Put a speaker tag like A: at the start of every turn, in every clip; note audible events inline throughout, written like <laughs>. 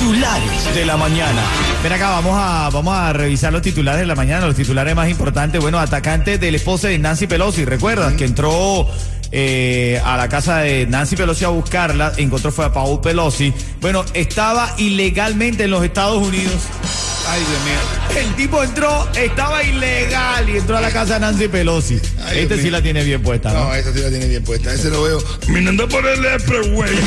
A: Titulares de la mañana.
B: Ven acá, vamos a, vamos a revisar los titulares de la mañana, los titulares más importantes. Bueno, atacante del esposo de Nancy Pelosi, ¿recuerdas? Que entró eh, a la casa de Nancy Pelosi a buscarla, encontró fue a Paul Pelosi. Bueno, estaba ilegalmente en los Estados Unidos.
C: Ay, Dios mío.
B: El tipo entró, estaba ilegal y entró a la casa de Nancy Pelosi.
C: Ay,
B: este sí
C: mío.
B: la tiene bien puesta, ¿no?
C: No, esa sí la tiene bien puesta. Ese lo veo. Mirando por el güey. <laughs>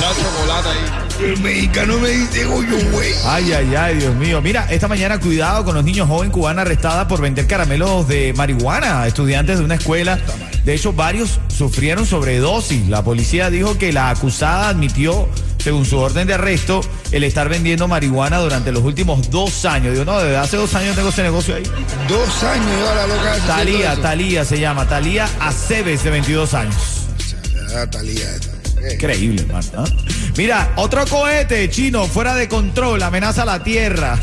C: La chocolate ahí. El mexicano me dice goyo, güey.
B: Ay, ay, ay, Dios mío. Mira, esta mañana cuidado con los niños jóvenes cubanos arrestadas por vender caramelos de marihuana a estudiantes de una escuela. De hecho, varios sufrieron sobredosis. La policía dijo que la acusada admitió, según su orden de arresto, el estar vendiendo marihuana durante los últimos dos años. Digo, no, desde hace dos años tengo ese negocio ahí.
C: Dos años lleva la loca.
B: Talía. Talía se llama. Talía Aceves, de 22 años.
C: Talía
B: Increíble, man. ¿ah? Mira, otro cohete chino fuera de control, amenaza la Tierra.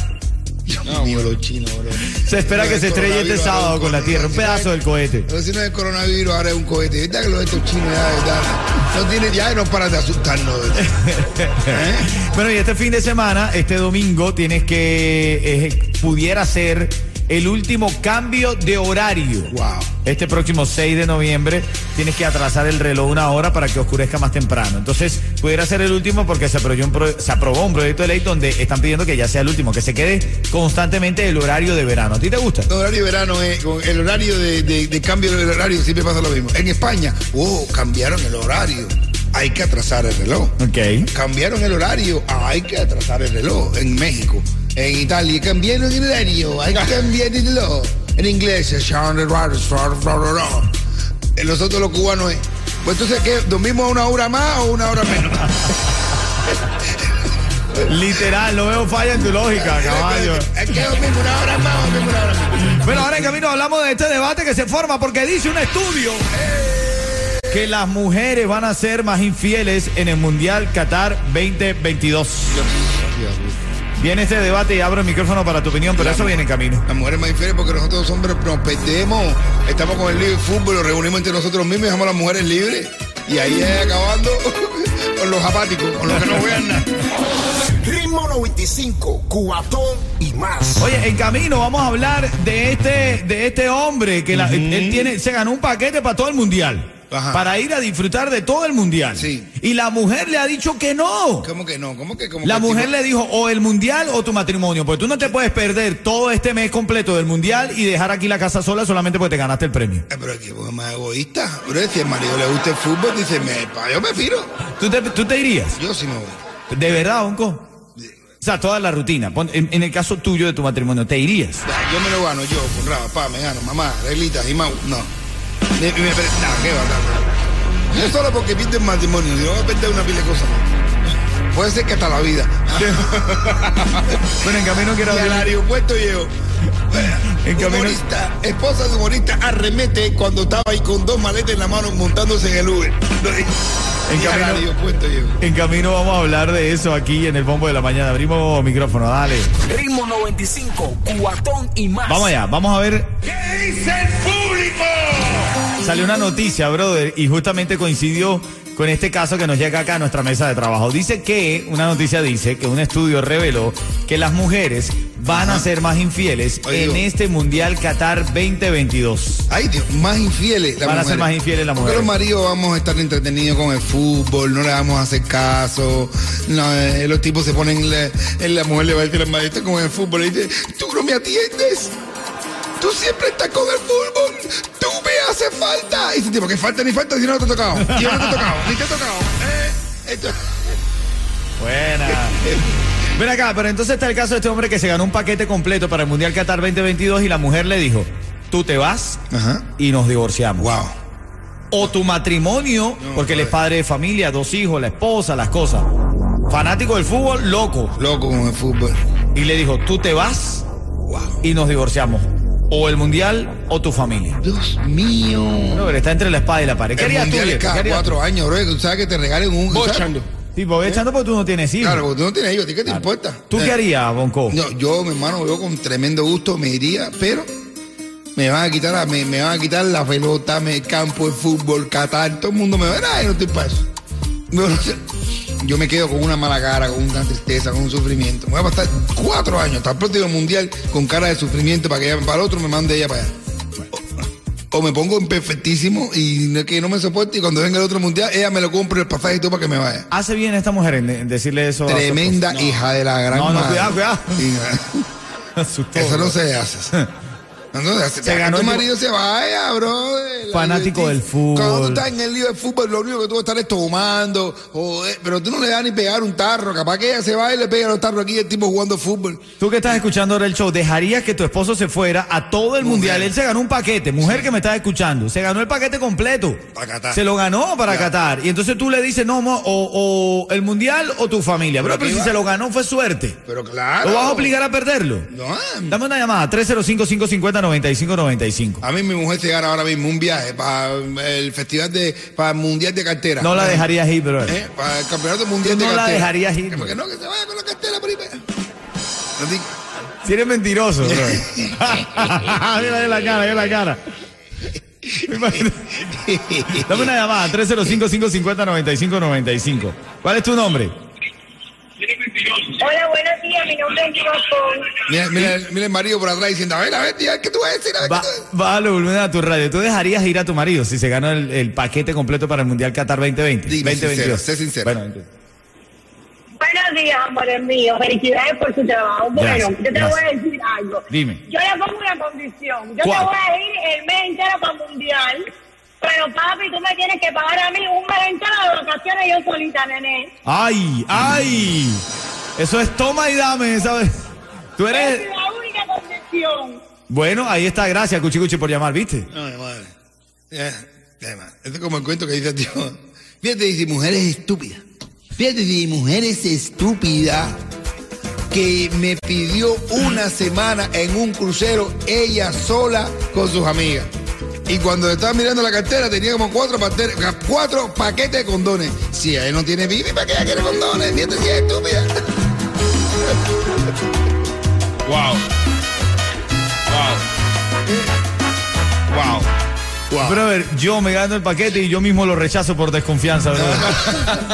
C: Dios mío, los chinos, bro.
B: Se espera
C: No,
B: que se estrelle este sábado con la Tierra, un pedazo del cohete.
C: Pero si no es coronavirus, ahora es un cohete. ¿Viste que los estos chinos ya, ya no tienen, ya no paran de asustarnos? ¿Eh? <laughs>
B: Bueno, y este fin de semana, este domingo, tienes que, eh, pudiera ser el último cambio de horario.
C: Wow.
B: Este próximo 6 de noviembre tienes que atrasar el reloj una hora para que oscurezca más temprano. Entonces, pudiera ser el último porque se aprobó un, pro- se aprobó un proyecto de ley donde están pidiendo que ya sea el último, que se quede constantemente el horario de verano. ¿A ti te gusta?
C: El horario de verano, eh, el horario de, de- de cambio del horario siempre pasa lo mismo. En España, oh, cambiaron el horario. Hay que atrasar el reloj.
B: Ok.
C: Cambiaron el horario, hay que atrasar el reloj. En México, en Italia, cambiaron el horario, hay que cambiar el reloj. En inglés. En nosotros los cubanos es. Pues entonces, ¿qué? ¿Dormimos una hora más o una hora menos? <laughs>
B: Literal, no veo falla en tu lógica, caballo.
C: Es que dormimos una hora más o dormimos una hora menos.
B: Bueno, ahora en camino hablamos de este debate que se forma porque dice un estudio que las mujeres van a ser más infieles en el Mundial Qatar 2022. Viene este debate y abro el micrófono para tu opinión, pero eso viene en camino.
C: Las mujeres más infieles porque nosotros los hombres nos perdemos. Estamos con el libre fútbol, lo reunimos entre nosotros mismos y dejamos a las mujeres libres. Y ahí es acabando <laughs> con los apáticos, con los que no vean nada.
A: Ritmo 95, cuatón y más.
B: Oye, en camino vamos a hablar de este, de este hombre que la- él tiene, se ganó un paquete para todo el mundial.
C: Ajá.
B: Para ir a disfrutar de todo el mundial.
C: Sí.
B: Y la mujer le ha dicho que no.
C: ¿Cómo que no? ¿Cómo que cómo
B: La
C: que
B: mujer
C: tipo-
B: le dijo o el mundial o tu matrimonio, porque tú no te puedes perder todo este mes completo del mundial y dejar aquí la casa sola solamente porque te ganaste el premio.
C: Eh, pero aquí es más egoísta. Pero si al marido le gusta el fútbol, dice, me, pa, yo me piro.
B: ¿Tú te, tú te irías?
C: Yo sí me voy.
B: ¿De verdad, Onco? O sea, toda la rutina. En, en el caso tuyo de tu matrimonio, ¿te irías?
C: Yo me lo gano, yo, con raba, pa, me gano, mamá, reglitas y mau. No. Me, me, me- no, qué va, no. Solo porque el matrimonio, voy a perder una pila de cosas más. Puede ser que hasta la vida. <laughs>
B: Bueno, en camino quiero
C: Y al
B: hablar.
C: aeropuerto llego.
B: En camino-
C: Humorista, esposa de humorista arremete cuando estaba ahí con dos maletas en la mano montándose en el Uber.
B: En camino-. En camino vamos a hablar de eso aquí en el bombo de la mañana. Abrimos micrófono, dale.
A: Ritmo 95, cuatón y más.
B: Vamos allá, vamos a ver.
C: ¿Qué dice el público?
B: Salió una noticia, brother, y justamente coincidió con este caso que nos llega acá a nuestra mesa de trabajo. Dice que, una noticia dice que un estudio reveló que las mujeres van a ser más infieles en
C: Dios.
B: este Mundial Qatar 2022.
C: Ay, Dios, más infieles. las
B: Van a ser más infieles las mujeres.
C: los maridos vamos a estar entretenidos con el fútbol, no le vamos a hacer caso. No, eh, los tipos se ponen, la, eh, la mujer le va a decir al marido con el fútbol y dice, tú no me atiendes. Tú siempre estás con el fútbol, tú me haces falta. Y ese tipo, que falta ni falta si no te he tocado. Yo no te he tocado, ni te he tocado. Eh, esto- <laughs>
B: Buena. Ven acá, pero entonces está el caso de este hombre que se ganó un paquete completo para el Mundial Qatar 2022 y la mujer le dijo, tú te vas
C: Ajá.
B: y nos divorciamos.
C: Wow.
B: O tu matrimonio, porque él es padre de familia, dos hijos, la esposa, las cosas. Fanático del fútbol, loco.
C: Loco con el fútbol.
B: Y le dijo, tú te vas
C: Wow.
B: y nos divorciamos. O el Mundial o tu familia.
C: Dios mío.
B: No, pero está entre la espada y la pared. ¿Qué
C: El
B: harías tú,
C: cada
B: harías
C: cuatro años, bro. Tú sabes que te regalen un. ¿sabes?
D: echando.
B: Sí, voy echando porque tú no tienes hijos.
C: Claro, porque tú no tienes hijos, ¿a ti qué te importa?
B: ¿Tú
C: Eh,
B: qué harías, Bonco?
C: No, yo, mi hermano, yo con tremendo gusto me iría, pero me van a quitar, la- me, me van a quitar la pelota, me, campo de fútbol, Qatar, todo el mundo me verá y no estoy para eso. No, no sé. Yo me quedo con una mala cara, con una tristeza, con un sufrimiento. Me voy a pasar cuatro años hasta el próximo mundial con cara de sufrimiento para que ella, para el otro me mande ella para allá. O, o me pongo en perfectísimo y que no me soporte y cuando venga el otro mundial ella me lo compre el pasaje y todo para que me vaya.
B: Hace bien esta mujer en, en decirle eso. a
C: Tremenda hija de la gran
B: No, no,
C: madre.
B: cuidado, cuidado. <laughs> Asustó,
C: Eso no
B: bro.
C: se hace. <laughs> No, se,
B: Se ganó
C: tu marido se vaya, bro.
B: Fanático del fútbol.
C: Cuando tú estás en el lío del fútbol, lo único que tú vas a estar es tomando, joder, pero tú no le das ni pegar un tarro. Capaz que ella se va y le pega los tarros aquí el tipo jugando fútbol.
B: Tú que estás escuchando ahora el show, ¿dejarías que tu esposo se fuera a todo el mundial? Él se ganó un paquete, mujer que me estás escuchando, se ganó el paquete completo.
C: Para Qatar.
B: Se lo ganó para
C: Ya.
B: Qatar. Y entonces tú le dices, no, mo, o, o el mundial o tu familia. Pero,
C: Pero
B: si se lo ganó fue suerte.
C: Pero claro.
B: ¿Lo vas a obligar a perderlo?
C: No,
B: Dame una llamada, 305-550-9595.
C: a mí mi mujer se gana ahora mismo un viaje para el festival de, para el mundial de cartera.
B: No la dejarías ir, bro.
C: ¿Eh? Para el campeonato mundial
B: Tú
C: de
B: no la
C: cartera.
B: dejarías ir,
C: ¿Por qué no? Que se vaya con la cartera primero.
B: Si eres mentiroso, bro. <laughs> <laughs> mira, la cara, mira la cara. Dame una llamada, 305-550-9595. ¿Cuál es tu nombre?
E: Hola, buenos días. Mi nombre es Girocón.
C: Mira, mira, mira el marido por atrás diciendo, a ver, a ver, tía, ¿qué tú vas a decir? A ver,
B: Va,
C: ¿qué tú vas a decir?
B: bájalo volumen a tu radio. ¿Tú dejarías ir a tu marido si se gana el, el paquete completo para el Mundial Qatar 2020?
C: Dime
B: 2022.
C: sincero, sé sincero.
B: Bueno, entonces,
E: Buenos días, amores míos. Felicidades por su trabajo. Bueno,
B: Gracias,
E: yo te
B: gracias.
E: voy a decir algo.
B: Dime.
E: Yo le pongo una condición. Yo
B: ¿Cuál?
E: te voy a ir el mes entero para el mundial. Pero papi, tú me tienes que pagar a mí un mes entero de vacaciones yo solita, nene.
B: ¡Ay! ¡Ay! Eso es toma y dame, ¿sabes? Tú
E: Esa
B: eres.
E: es la única condición.
B: Bueno, ahí está. Gracias, Cuchi Cuchi, por llamar, ¿viste?
C: No, mi madre. Ya, ya. Esto es como el cuento que dice el tío. Fíjate, dice, mujer es estúpida. Fíjate, dice, mujer es estúpida que me pidió una semana en un crucero ella sola con sus amigas. Y cuando estaba mirando la cartera tenía como cuatro paquetes de condones. Si ella no tiene bibi, ¿para qué ella quiere condones? Fíjate, si es estúpida.
D: Wow. Wow. Wow.
B: Brother, yo me gano el paquete y yo mismo lo rechazo por desconfianza, brother.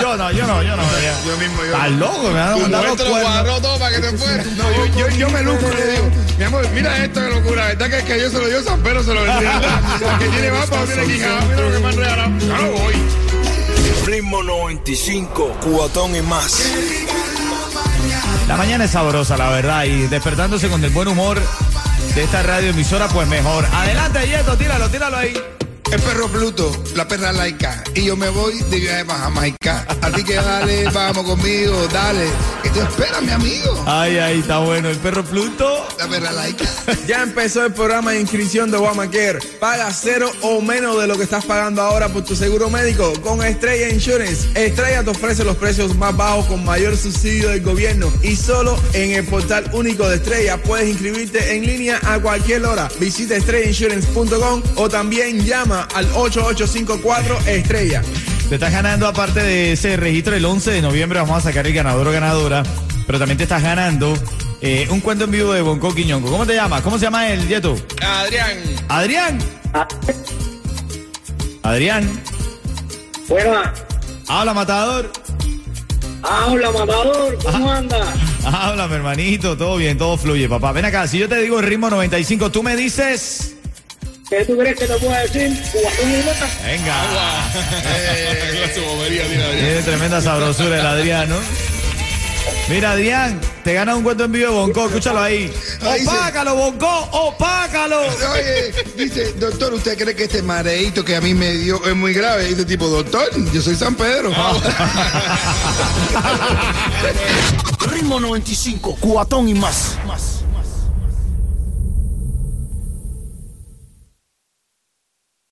B: yo no, yo no, yo no. ya.
C: Yo mismo, yo.
B: Estás loco, me van a mandar los cuernos.
D: todo para que te fueras.
C: No, yo, yo, yo me lucro y le digo, mi amor, mira esto de locura, ¿verdad que, que yo se lo dio San Pedro, se lo vendría? El que tiene mapa tiene quijada, mira lo que me han regalado. Yo no voy.
A: Ritmo 95, cuatón y más.
B: La mañana es sabrosa, la verdad, y despertándose con el buen humor de esta radio emisora, pues mejor. Adelante, Yeto, tíralo, tíralo ahí.
C: El perro Pluto, la perra laica, y yo me voy de viaje para Jamaica. Así que dale, vamos conmigo, dale. Que te espera, mi amigo.
B: Ay, ay, está bueno. El perro Pluto.
C: La perra laica.
D: Ya empezó el programa de inscripción de Obamacare. Paga cero o menos de lo que estás pagando ahora por tu seguro médico con Estrella Insurance. Estrella te ofrece los precios más bajos con mayor subsidio del gobierno y solo en el portal único de Estrella puedes inscribirte en línea a cualquier hora. Visita estrellainsurance.com o también llama al 8854 Estrella.
B: Te estás ganando, aparte de ese registro, el 11 de noviembre vamos a sacar el ganador o ganadora. Pero también te estás ganando eh, un cuento en vivo de Bonco Quiñongo. ¿Cómo te llamas? ¿Cómo se llama el Yeto?
D: Adrián.
B: Adrián. Adrián.
F: Bueno,
B: Habla, matador.
F: habla, matador, ¿cómo anda? <laughs>
B: Háblame, hermanito. Todo bien, todo fluye, papá. Ven acá. Si yo te digo el ritmo 95, tú me dices.
F: ¿Qué tú crees que te puedo decir? Cubatón y más.
B: Venga. <laughs>
D: Bobería tiene Adrián.
B: Tiene tremenda sabrosura el Adriano. Mira, Adrián, te ganas un cuento en vivo de Bonco, escúchalo ahí. ¡Opácalo, Bonco! ¡Opácalo!
C: Oye, dice, doctor, ¿usted cree que este mareíto que a mí me dio es muy grave? Dice tipo, doctor, yo soy San Pedro. <laughs>
A: Ritmo 95, cuatón y más. más.